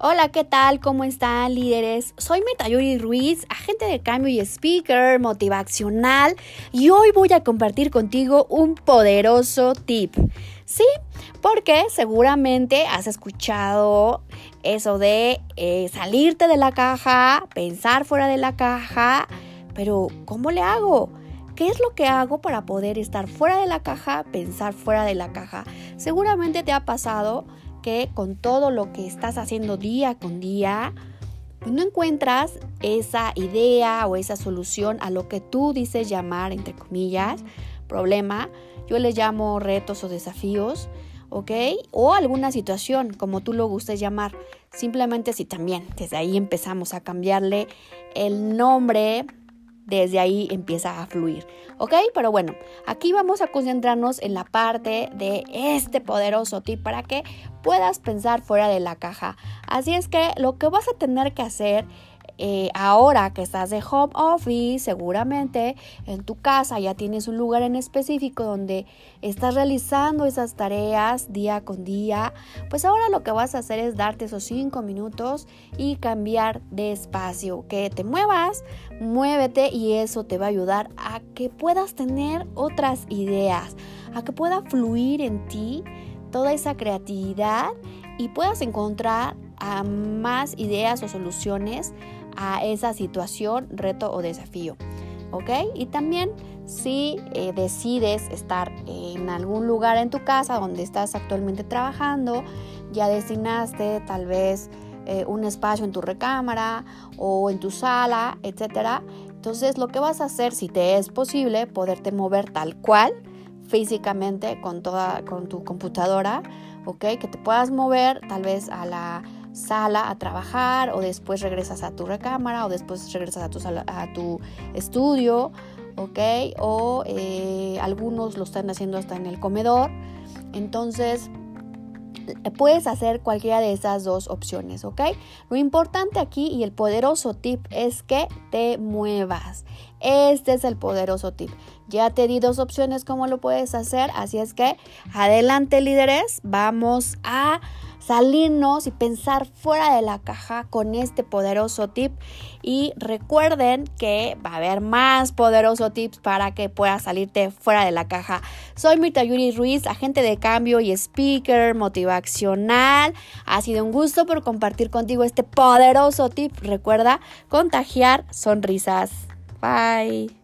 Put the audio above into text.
Hola, ¿qué tal? ¿Cómo están líderes? Soy Metayuri Ruiz, agente de cambio y speaker motivacional y hoy voy a compartir contigo un poderoso tip. Sí, porque seguramente has escuchado eso de eh, salirte de la caja, pensar fuera de la caja, pero ¿cómo le hago? ¿Qué es lo que hago para poder estar fuera de la caja, pensar fuera de la caja? Seguramente te ha pasado con todo lo que estás haciendo día con día, pues no encuentras esa idea o esa solución a lo que tú dices llamar, entre comillas, problema. Yo les llamo retos o desafíos, ¿ok? O alguna situación, como tú lo gustes llamar. Simplemente si también desde ahí empezamos a cambiarle el nombre desde ahí empieza a fluir. ¿Ok? Pero bueno, aquí vamos a concentrarnos en la parte de este poderoso tip para que puedas pensar fuera de la caja. Así es que lo que vas a tener que hacer eh, ahora que estás de home office, seguramente en tu casa ya tienes un lugar en específico donde estás realizando esas tareas día con día, pues ahora lo que vas a hacer es darte esos cinco minutos y cambiar de espacio, que te muevas, muévete y eso te va a ayudar a que puedas tener otras ideas, a que pueda fluir en ti toda esa creatividad y puedas encontrar a más ideas o soluciones a esa situación, reto o desafío. ¿Ok? Y también si eh, decides estar en algún lugar en tu casa donde estás actualmente trabajando, ya destinaste tal vez eh, un espacio en tu recámara o en tu sala, etcétera. Entonces lo que vas a hacer, si te es posible, poderte mover tal cual físicamente con toda con tu computadora, ¿ok? Que te puedas mover tal vez a la sala a trabajar o después regresas a tu recámara o después regresas a tu, a tu estudio, ¿ok? O eh, algunos lo están haciendo hasta en el comedor. Entonces, puedes hacer cualquiera de esas dos opciones, ¿ok? Lo importante aquí y el poderoso tip es que te muevas. Este es el poderoso tip. Ya te di dos opciones cómo lo puedes hacer, así es que adelante líderes, vamos a salirnos y pensar fuera de la caja con este poderoso tip. Y recuerden que va a haber más poderosos tips para que puedas salirte fuera de la caja. Soy Mirta Yuri Ruiz, agente de cambio y speaker motivacional. Ha sido un gusto por compartir contigo este poderoso tip. Recuerda contagiar sonrisas. Bye.